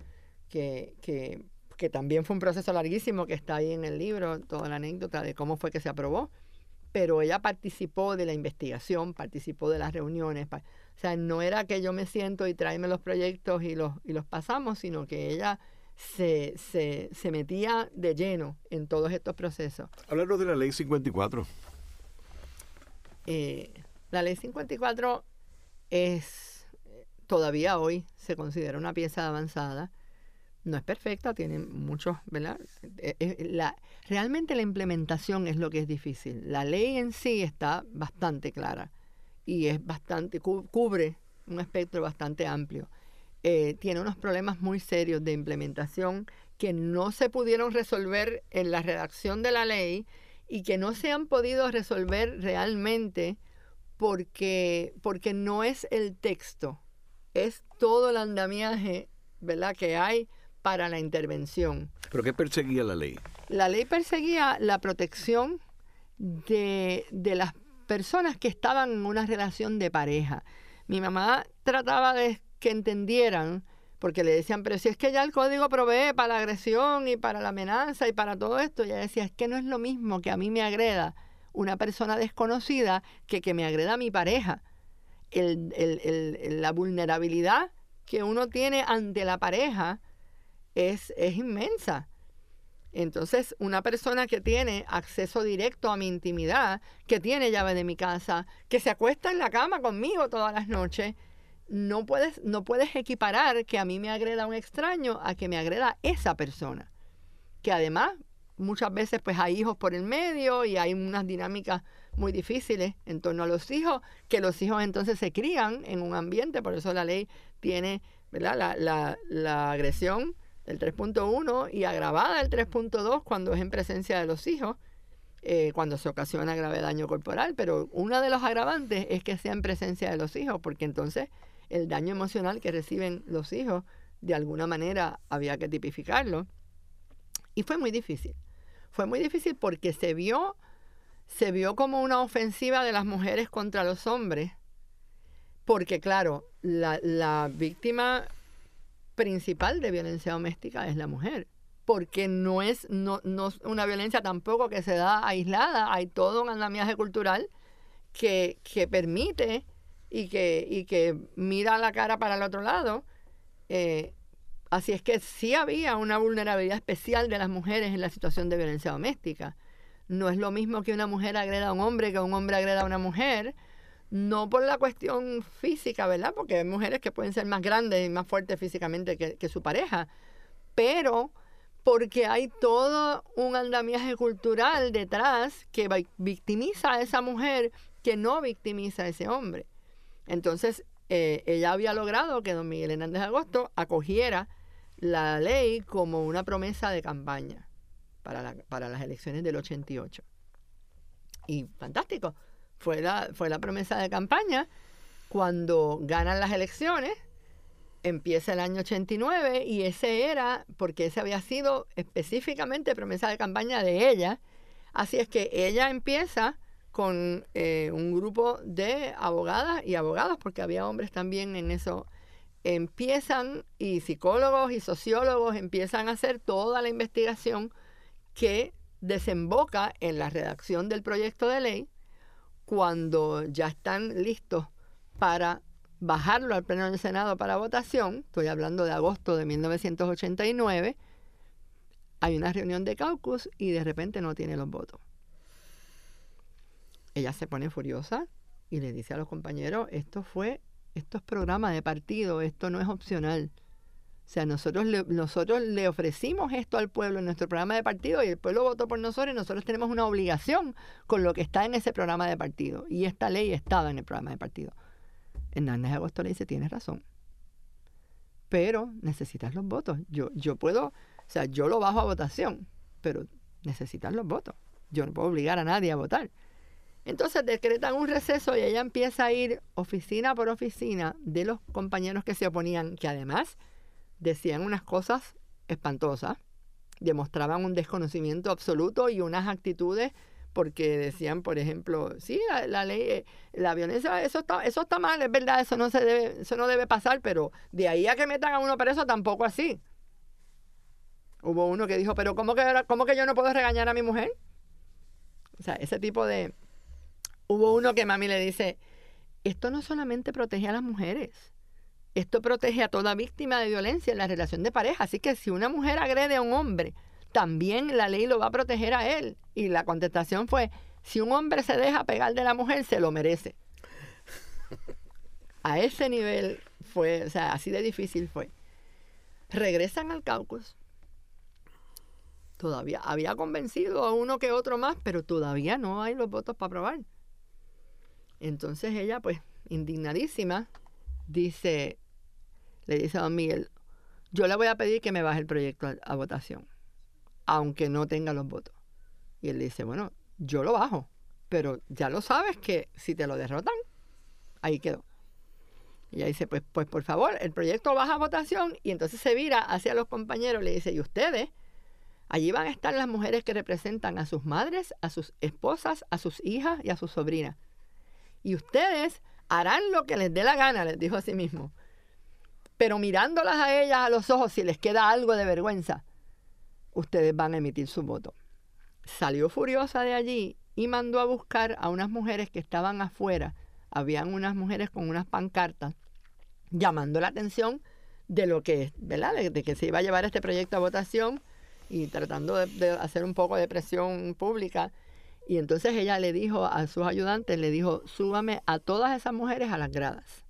que, que, que también fue un proceso larguísimo que está ahí en el libro, toda la anécdota de cómo fue que se aprobó, pero ella participó de la investigación, participó de las reuniones, o sea, no era que yo me siento y tráeme los proyectos y los, y los pasamos, sino que ella se, se, se metía de lleno en todos estos procesos. Hablarnos de la ley 54. Eh, la ley 54 es, todavía hoy se considera una pieza avanzada. No es perfecta, tiene muchos, ¿verdad? Eh, eh, la, realmente la implementación es lo que es difícil. La ley en sí está bastante clara y es bastante, cubre un espectro bastante amplio. Eh, tiene unos problemas muy serios de implementación que no se pudieron resolver en la redacción de la ley y que no se han podido resolver realmente porque, porque no es el texto, es todo el andamiaje ¿verdad? que hay para la intervención. ¿Pero qué perseguía la ley? La ley perseguía la protección de, de las personas que estaban en una relación de pareja. Mi mamá trataba de que entendieran, porque le decían, pero si es que ya el código provee para la agresión y para la amenaza y para todo esto, ella decía, es que no es lo mismo que a mí me agreda una persona desconocida que que me agreda a mi pareja. El, el, la vulnerabilidad que uno tiene ante la pareja es, es inmensa. Entonces, una persona que tiene acceso directo a mi intimidad, que tiene llave de mi casa, que se acuesta en la cama conmigo todas las noches, no puedes, no puedes equiparar que a mí me agreda un extraño a que me agreda esa persona. Que además, muchas veces pues hay hijos por el medio y hay unas dinámicas muy difíciles en torno a los hijos, que los hijos entonces se crían en un ambiente, por eso la ley tiene ¿verdad? La, la, la agresión del 3.1 y agravada el 3.2 cuando es en presencia de los hijos, eh, cuando se ocasiona grave daño corporal, pero uno de los agravantes es que sea en presencia de los hijos, porque entonces el daño emocional que reciben los hijos, de alguna manera había que tipificarlo. Y fue muy difícil. Fue muy difícil porque se vio, se vio como una ofensiva de las mujeres contra los hombres, porque claro, la, la víctima principal de violencia doméstica es la mujer, porque no es, no, no una violencia tampoco que se da aislada, hay todo un andamiaje cultural que, que permite y que, y que mira la cara para el otro lado. Eh, así es que sí había una vulnerabilidad especial de las mujeres en la situación de violencia doméstica. No es lo mismo que una mujer agreda a un hombre que un hombre agreda a una mujer, no por la cuestión física, ¿verdad? Porque hay mujeres que pueden ser más grandes y más fuertes físicamente que, su pareja, pero porque hay todo un andamiaje cultural detrás que victimiza a esa mujer que no victimiza a ese hombre. Entonces, eh, ella había logrado que don Miguel Hernández Agosto acogiera la ley como una promesa de campaña para, para las elecciones del 88. Y fantástico, fue la, fue la promesa de campaña. Cuando ganan las elecciones, empieza el año 89 y ese era, porque ese había sido específicamente promesa de campaña de ella. Así es que ella empieza con eh, un grupo de abogadas y abogados, porque había hombres también en eso, empiezan, y psicólogos y sociólogos empiezan a hacer toda la investigación que desemboca en la redacción del proyecto de ley cuando ya están listos para bajarlo al Pleno del Senado para votación, estoy hablando de agosto de 1989, hay una reunión de caucus y de repente no tiene los votos. Ella se pone furiosa y le dice a los compañeros, esto fue, esto es programa de partido, esto no es opcional. O sea, nosotros le, nosotros le ofrecimos esto al pueblo en nuestro programa de partido y el pueblo votó por nosotros y nosotros tenemos una obligación con lo que está en ese programa de partido. Y esta ley estaba en el programa de partido. Hernández Agosto le dice, tienes razón. Pero necesitas los votos. Yo, yo puedo, o sea, yo lo bajo a votación, pero necesitas los votos. Yo no puedo obligar a nadie a votar. Entonces decretan un receso y ella empieza a ir oficina por oficina de los compañeros que se oponían, que además decían unas cosas espantosas, demostraban un desconocimiento absoluto y unas actitudes porque decían, por ejemplo, sí, la, ley, eh, la violencia, eso está, eso está mal, es verdad, eso no se debe, eso no debe pasar, pero de ahí a que metan a uno preso tampoco así. Hubo uno que dijo, pero ¿cómo que, cómo que yo no puedo regañar a mi mujer? O sea, ese tipo de... Hubo uno que mami le dice, esto no solamente protege a las mujeres, esto protege a toda víctima de violencia en la relación de pareja. Así que si una mujer agrede a un hombre, también la ley lo va a proteger a él. Y la contestación fue, si un hombre se deja pegar de la mujer, se lo merece. A ese nivel fue, o sea, así de difícil fue. Regresan al caucus. Todavía había convencido a uno que otro más, pero todavía no hay los votos para aprobar. Entonces ella, pues, indignadísima, dice, le dice a don Miguel, yo le voy a pedir que me baje el proyecto a votación aunque no tenga los votos. Y él dice, bueno, yo lo bajo, pero ya lo sabes que si te lo derrotan, ahí quedó. Y ella dice, pues, pues por favor, el proyecto baja a votación y entonces se vira hacia los compañeros y le dice, ¿y ustedes? Allí van a estar las mujeres que representan a sus madres, a sus esposas, a sus hijas y a sus sobrinas. Y ustedes harán lo que les dé la gana, les dijo a sí mismo. Pero mirándolas a ellas a los ojos, si les queda algo de vergüenza, ustedes van a emitir su voto. Salió furiosa de allí y mandó a buscar a unas mujeres que estaban afuera. Habían unas mujeres con unas pancartas llamando la atención de lo que, ¿verdad? De, que se iba a llevar este proyecto a votación y tratando de, de, hacer un poco de presión pública. Y entonces ella le dijo a sus ayudantes, le dijo, súbame a todas esas mujeres a las gradas.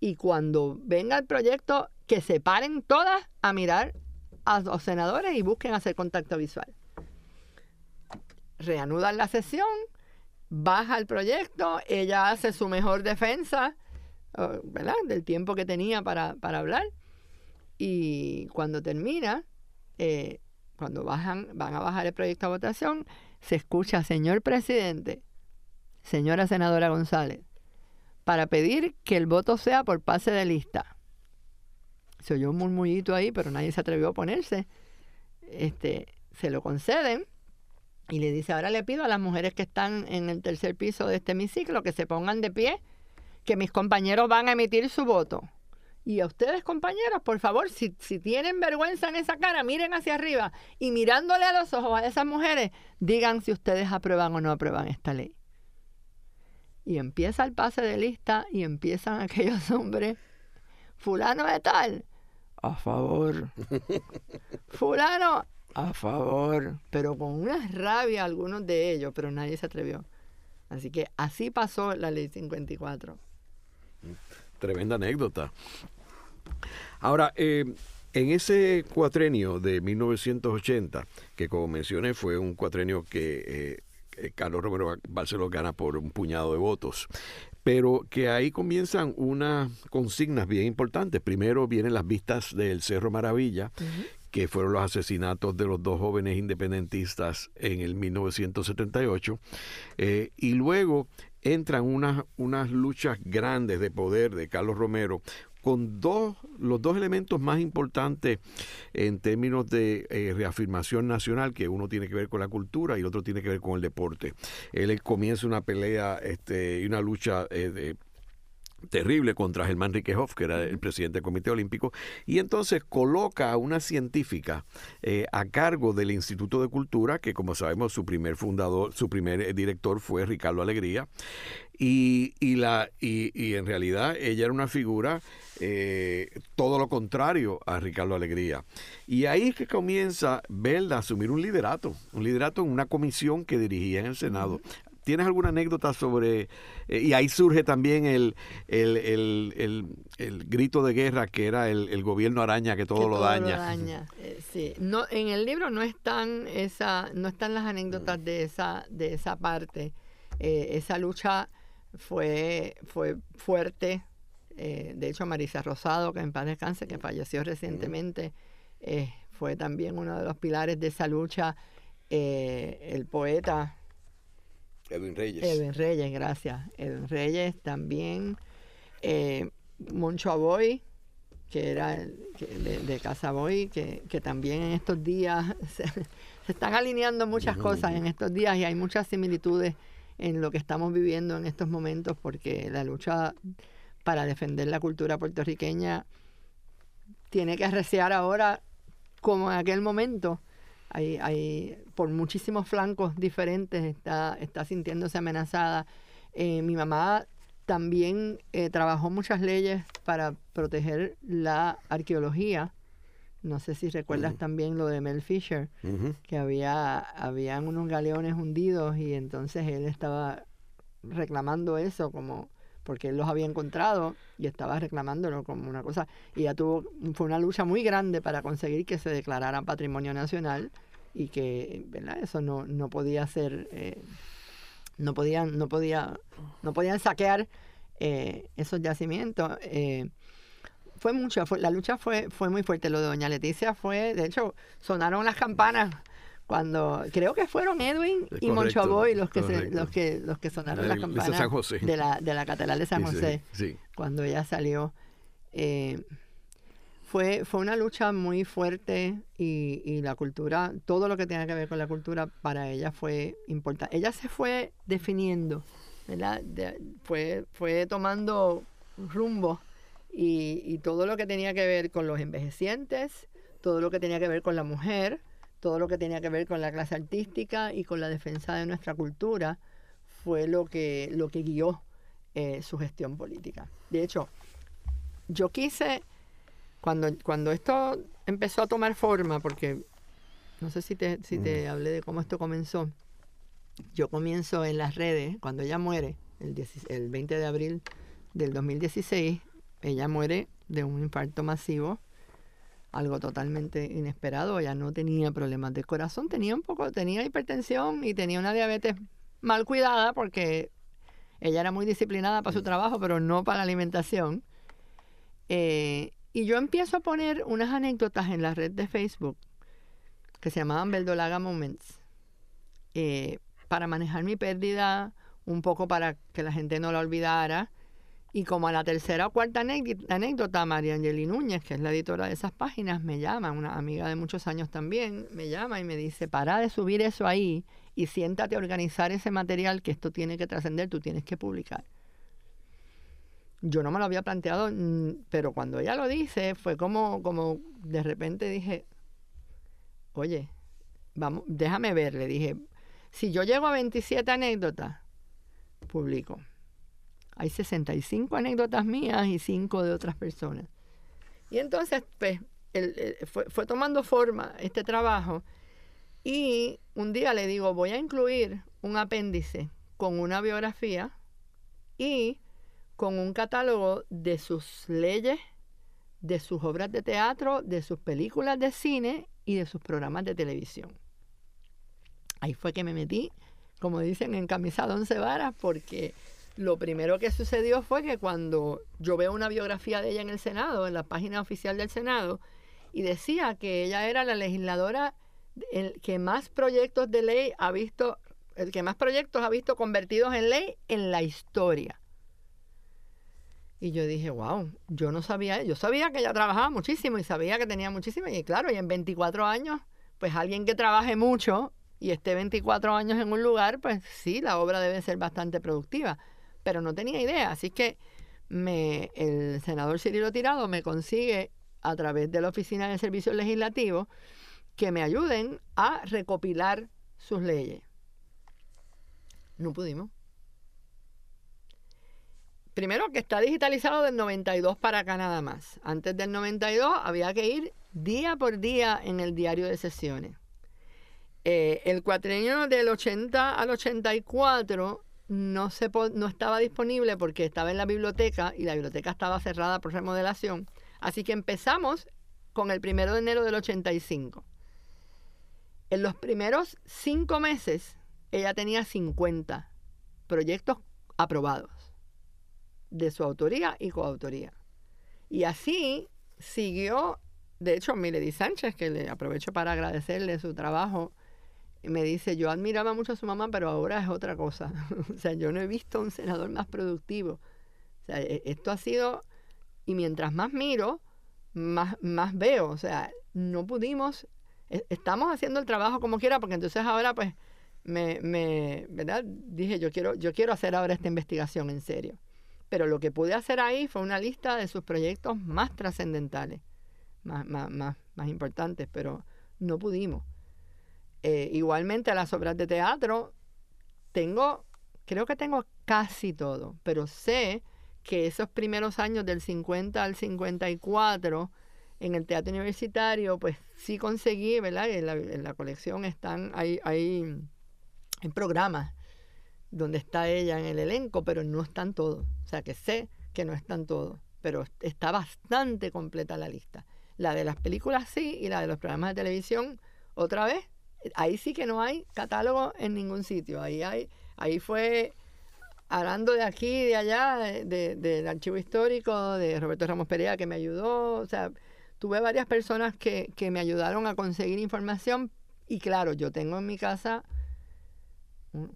Y cuando venga el proyecto, que se paren todas a mirar a los senadores y busquen hacer contacto visual. Reanudan la sesión, baja el proyecto, ella hace su mejor defensa, ¿verdad? Del tiempo que tenía para, hablar. Y cuando termina, eh, cuando bajan, van a bajar el proyecto a votación, se escucha, señor presidente, señora senadora González, para pedir que el voto sea por pase de lista se oyó un murmullito ahí, pero nadie se atrevió a ponerse. Este, se lo conceden y le dice, ahora le pido a las mujeres que están en el tercer piso de este hemiciclo que se pongan de pie, que mis compañeros van a emitir su voto. Y a ustedes, compañeros, por favor, si, si tienen vergüenza en esa cara, miren hacia arriba y mirándole a los ojos a esas mujeres, digan si ustedes aprueban o no aprueban esta ley. Y empieza el pase de lista y empiezan aquellos hombres, fulano de tal, a favor. Fulano, a favor. Pero con una rabia algunos de ellos, pero nadie se atrevió. Así que así pasó la ley 54. Tremenda anécdota. Ahora, eh, en ese cuatrenio de 1980, que como mencioné fue un cuatrenio que eh, Carlos Romero Barceló gana por un puñado de votos, pero que ahí comienzan unas consignas bien importantes. Primero vienen las vistas del Cerro Maravilla, que fueron los asesinatos de los dos jóvenes independentistas en el 1978, eh, y luego entran unas, unas luchas grandes de poder de Carlos Romero con dos, los dos elementos más importantes en términos de eh, reafirmación nacional, que uno tiene que ver con la cultura y el otro tiene que ver con el deporte. Él, comienza una pelea este, y una lucha eh, terrible contra Germán Riquehoff, que era el presidente del Comité Olímpico, y entonces coloca a una científica eh, a cargo del Instituto de Cultura, que como sabemos su primer fundador, su primer director fue Ricardo Alegría, y, y, la, y, y en realidad ella era una figura eh, todo lo contrario a Ricardo Alegría. Y ahí es que comienza Belda a asumir un liderato, un liderato en una comisión que dirigía en el Senado. ¿Tienes alguna anécdota sobre.? Eh, y ahí surge también el, el, grito de guerra que era el, gobierno araña que todo, lo daña. Eh, sí. No, en el libro no están, esa, no están las anécdotas de esa, de esa parte. esa lucha fue, fue fuerte. Eh, de hecho, Marisa Rosado, que en paz descanse, que falleció recientemente, eh, fue también uno de los pilares de esa lucha. Eh, el poeta Edwin Reyes. Edwin Reyes, gracias. Edwin Reyes también. Eh, Moncho Aboy, que era de, Casa Boy, que, también en estos días se, están alineando muchas cosas en estos días y hay muchas similitudes en lo que estamos viviendo en estos momentos porque la lucha para defender la cultura puertorriqueña tiene que arreciar ahora como en aquel momento. Hay, hay, por muchísimos flancos diferentes está, está sintiéndose amenazada. Eh, mi mamá también eh, trabajó muchas leyes para proteger la arqueología. No sé si recuerdas también lo de Mel Fisher, que había habían unos galeones hundidos y entonces él estaba reclamando eso como porque él los había encontrado y estaba reclamándolo como una cosa y ya tuvo fue una lucha muy grande para conseguir que se declarara patrimonio nacional y que ¿verdad? eso no, no podía ser eh, no podían, no podía, no podían saquear eh, esos yacimientos. Eh, fue mucho, fue, la lucha fue, fue muy fuerte. Lo de Doña Leticia fue, de hecho, sonaron las campanas cuando creo que fueron Edwin y Moncho Boy los que los que los que sonaron las campanas de la de la catedral de San José cuando ella salió eh, fue, fue una lucha muy fuerte y, y, la cultura, todo lo que tenga que ver con la cultura para ella fue importante. Ella se fue definiendo, ¿verdad? fue, fue tomando rumbo y, y, todo lo que tenía que ver con los envejecientes, todo lo que tenía que ver con la mujer, todo lo que tenía que ver con la clase artística y con la defensa de nuestra cultura fue lo que, lo que guió eh, su gestión política. De hecho, yo quise cuando, cuando esto empezó a tomar forma, porque no sé si te, si te mm. hablé de cómo esto comenzó, yo comienzo en las redes, cuando ella muere, el, el 20 de abril del 2016, ella muere de un infarto masivo, algo totalmente inesperado, ella no tenía problemas de corazón, tenía un poco, tenía hipertensión y tenía una diabetes mal cuidada porque ella era muy disciplinada para su trabajo, pero no para la alimentación. Eh, y yo empiezo a poner unas anécdotas en la red de Facebook que se llamaban Verdolaga Moments eh, para manejar mi pérdida, un poco para que la gente no la olvidara. Y como a la tercera o cuarta anécdota, María Angeli Núñez, que es la editora de esas páginas, me llama, una amiga de muchos años también, me llama y me dice, para de subir eso ahí y siéntate a organizar ese material que esto tiene que trascender, tú tienes que publicar yo no me lo había planteado, mm, pero cuando ella lo dice, fue como, como de repente dije, oye, vamos, déjame ver, le dije, si yo llego a 27 anécdotas, publico. Hay 65 anécdotas mías y 5 de otras personas. Y entonces, pues, fue, fue tomando forma este trabajo y un día le digo, voy a incluir un apéndice con una biografía y con un catálogo de sus leyes, de sus obras de teatro, de sus películas de cine y de sus programas de televisión. Ahí fue que me metí, como dicen, en camisa de once varas, porque lo primero que sucedió fue que cuando yo veo una biografía de ella en el Senado, en la página oficial del Senado, y decía que ella era la legisladora que más proyectos de ley ha visto, el que más proyectos ha visto convertidos en ley en la historia. Y yo dije, wow, yo no sabía, yo sabía que ella trabajaba muchísimo y sabía que tenía muchísimo. Y claro, y en 24 años, pues alguien que trabaje mucho y esté 24 años en un lugar, pues sí, la obra debe ser bastante productiva. Pero no tenía idea. Así que me, el senador Cirilo Tirado me consigue a través de la Oficina de Servicios Legislativos que me ayuden a recopilar sus leyes. No pudimos primero que está digitalizado del 92 para acá nada más. Antes del 92 había que ir día por día en el diario de sesiones. Eh, el cuatrienio del 80 al 84 no, se no estaba disponible porque estaba en la biblioteca y la biblioteca estaba cerrada por remodelación. Así que empezamos con el primero de enero del 85. En los primeros cinco meses, ella tenía 50 proyectos aprobados de su autoría y coautoría. Y así siguió, de hecho, Milady Sánchez, que le aprovecho para agradecerle su trabajo me dice, yo admiraba mucho a su mamá, pero ahora es otra cosa. o sea, yo no he visto un senador más productivo. O sea, e, esto ha sido, y mientras más miro, más, más veo. O sea, no pudimos, e, estamos haciendo el trabajo como quiera, porque entonces ahora pues me, me ¿verdad? Dije, yo quiero, yo quiero hacer ahora esta investigación en serio. Pero lo que pude hacer ahí fue una lista de sus proyectos más trascendentales, más, más, más, más importantes, pero no pudimos. Eh, igualmente las obras de teatro, tengo, creo que tengo casi todo, pero sé que esos primeros años del 50 al 54 en el teatro universitario, pues sí conseguí, ¿verdad? En la, colección están, hay, hay programas donde está ella en el elenco, pero no están todos. O sea que sé que no están todos, pero está bastante completa la lista. La de las películas sí y la de los programas de televisión otra vez ahí sí que no hay catálogo en ningún sitio. Ahí hay, ahí fue hablando de aquí de allá, del archivo histórico, de Roberto Ramos Perea que me ayudó. O sea, tuve varias personas que, que me ayudaron a conseguir información. Y claro, yo tengo en mi casa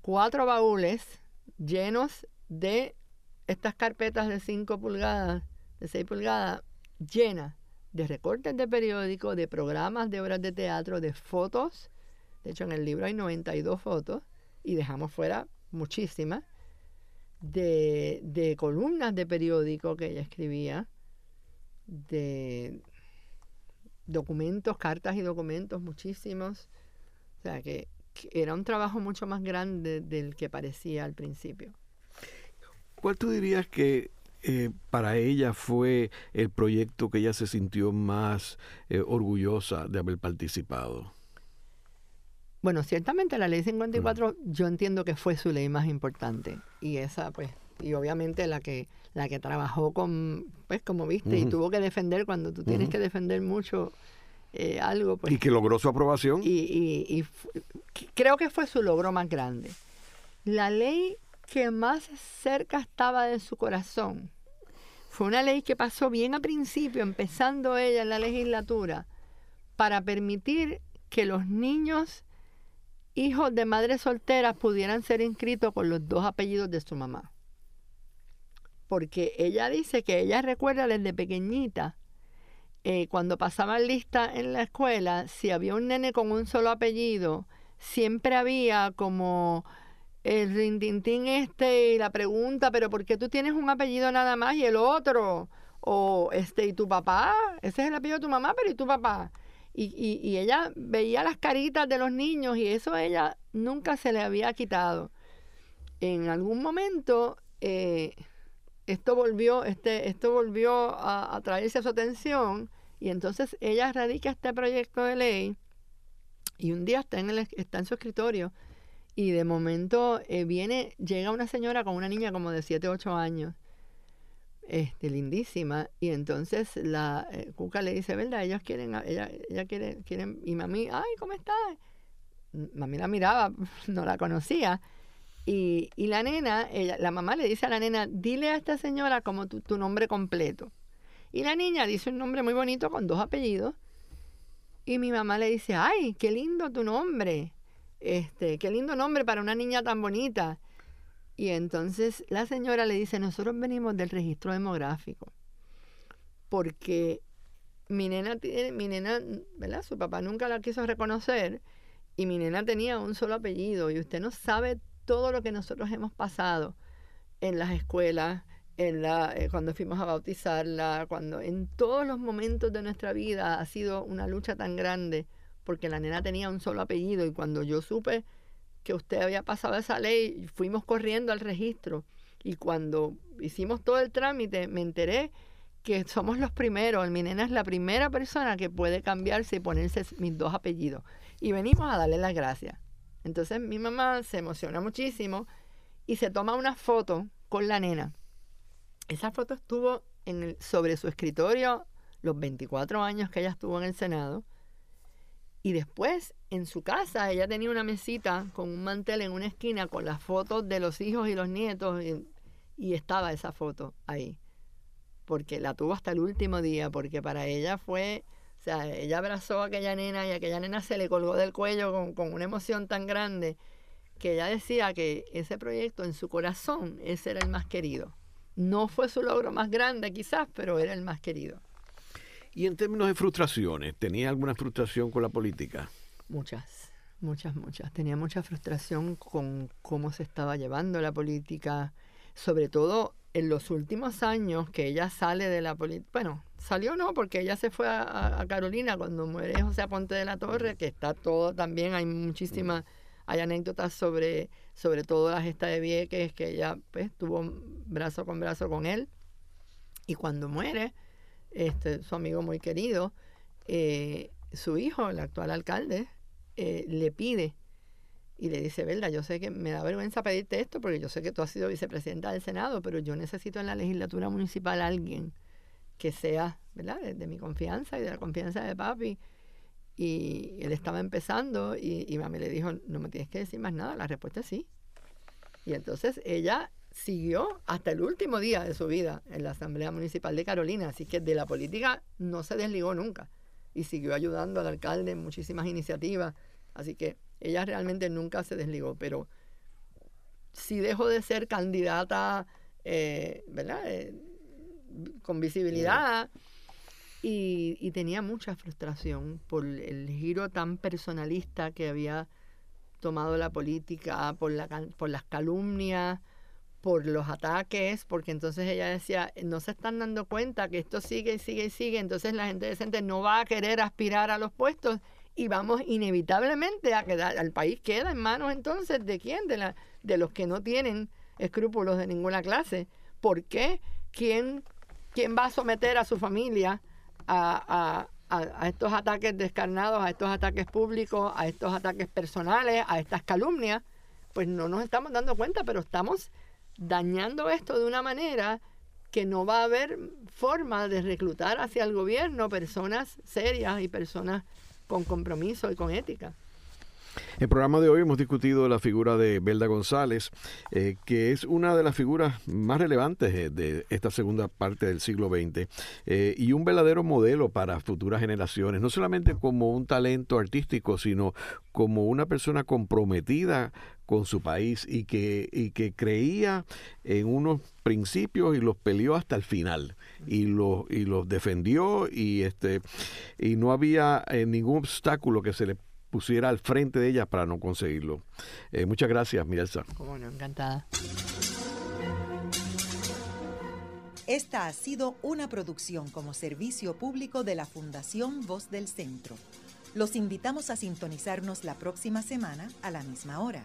cuatro baúles llenos de estas carpetas de 5 pulgadas, de 6 pulgadas, llenas de recortes de periódicos, de programas de obras de teatro, de fotos de hecho, en el libro hay 92 fotos y dejamos fuera muchísimas de, columnas de periódico que ella escribía, de documentos, cartas y documentos, muchísimos. O sea, que, era un trabajo mucho más grande del que parecía al principio. ¿Cuál tú dirías que eh, para ella fue el proyecto que ella se sintió más eh, orgullosa de haber participado? Bueno, ciertamente la ley 54 yo entiendo que fue su ley más importante. Y esa pues y obviamente la que la que trabajó con pues como viste y tuvo que defender cuando tú tienes que defender mucho eh, algo pues y que logró su aprobación. Y, y, y creo que fue su logro más grande. La ley que más cerca estaba de su corazón fue una ley que pasó bien a principio empezando ella en la legislatura para permitir que los niños hijos de madres solteras pudieran ser inscritos con los dos apellidos de su mamá. Porque ella dice que ella recuerda desde pequeñita, eh, cuando pasaban lista en la escuela, si había un nene con un solo apellido, siempre había como el rintintín este y la pregunta, pero ¿por qué tú tienes un apellido nada más y el otro? O este, ¿y tu papá? Ese es el apellido de tu mamá, pero ¿y tu papá? Y, y, ella veía las caritas de los niños y eso a ella nunca se le había quitado. En algún momento eh, esto volvió, este, esto volvió a, traerse a su atención y entonces ella radica este proyecto de ley y un día está en, el, está en su escritorio y de momento eh, viene, llega una señora con una niña como de 7, 8 años este, lindísima. Y entonces la eh, Cuca le dice, ¿verdad? Ellos quieren, ella, ella quiere, quieren, y mami, ay, ¿cómo está? Mami la miraba, no la conocía. Y, y la nena, ella, la mamá le dice a la nena, dile a esta señora como tu, tu nombre completo. Y la niña dice un nombre muy bonito con dos apellidos. Y mi mamá le dice, ay, qué lindo tu nombre. Este, qué lindo nombre para una niña tan bonita. Y entonces la señora le dice, nosotros venimos del registro demográfico, porque mi nena tiene, mi nena, ¿verdad? Su papá nunca la quiso reconocer y mi nena tenía un solo apellido y usted no sabe todo lo que nosotros hemos pasado en las escuelas, en la, eh, cuando fuimos a bautizarla, cuando en todos los momentos de nuestra vida ha sido una lucha tan grande porque la nena tenía un solo apellido y cuando yo supe que usted había pasado esa ley, fuimos corriendo al registro y cuando hicimos todo el trámite me enteré que somos los primeros, mi nena es la primera persona que puede cambiarse y ponerse mis dos apellidos. Y venimos a darle las gracias. Entonces mi mamá se emociona muchísimo y se toma una foto con la nena. Esa foto estuvo en el, sobre su escritorio los 24 años que ella estuvo en el Senado y después, en su casa, ella tenía una mesita con un mantel en una esquina con las fotos de los hijos y los nietos y, estaba esa foto ahí. Porque la tuvo hasta el último día, porque para ella fue O sea, ella abrazó a aquella nena y aquella nena se le colgó del cuello con, con una emoción tan grande que ella decía que ese proyecto en su corazón, ese era el más querido. No fue su logro más grande quizás, pero era el más querido. Y en términos de frustraciones, ¿tenía alguna frustración con la política? Muchas, muchas, muchas. Tenía mucha frustración con cómo se estaba llevando la política, sobre todo en los últimos años que ella sale de la política. Bueno, salió no, porque ella se fue a, Carolina cuando muere José Aponte de la Torre, que está todo también, hay muchísimas, hay anécdotas sobre, sobre todo la gesta de Vieques, que ella pues tuvo brazo con brazo con él. Y cuando muere, este, su amigo muy querido, eh, su hijo, el actual alcalde, eh, le pide y le dice, Verda, yo sé que me da vergüenza pedirte esto porque yo sé que tú has sido vicepresidenta del Senado, pero yo necesito en la legislatura municipal alguien que sea, ¿verdad?, de, mi confianza y de la confianza de papi. Y él estaba empezando y, y mami le dijo, no me tienes que decir más nada, la respuesta es sí. Y entonces ella siguió hasta el último día de su vida en la Asamblea Municipal de Carolina, así que de la política no se desligó nunca y siguió ayudando al alcalde en muchísimas iniciativas, así que ella realmente nunca se desligó, pero sí dejó de ser candidata, eh, ¿verdad? Eh, con visibilidad y, y, tenía mucha frustración por el giro tan personalista que había tomado la política, por, la, por las calumnias, por los ataques, porque entonces ella decía, no se están dando cuenta que esto sigue y sigue y sigue, entonces la gente decente no va a querer aspirar a los puestos y vamos inevitablemente a quedar, al país queda en manos entonces de quién, de, la, de los que no tienen escrúpulos de ninguna clase. ¿Por qué? ¿Quién, quién va a someter a su familia a, a, estos ataques descarnados, a estos ataques públicos, a estos ataques personales, a estas calumnias? Pues no nos estamos dando cuenta, pero estamos dañando esto de una manera que no va a haber forma de reclutar hacia el gobierno personas serias y personas con compromiso y con ética. En el programa de hoy hemos discutido la figura de Belda González, eh, que es una de las figuras más relevantes de esta segunda parte del siglo XX eh, y un verdadero modelo para futuras generaciones, no solamente como un talento artístico, sino como una persona comprometida con su país y que, y que creía en unos principios y los peleó hasta el final y los y los defendió y este y no había eh, ningún obstáculo que se le pusiera al frente de ella para no conseguirlo. Eh, muchas gracias, Mirelsa. Como no, encantada. Esta ha sido una producción como servicio público de la Fundación Voz del Centro. Los invitamos a sintonizarnos la próxima semana a la misma hora.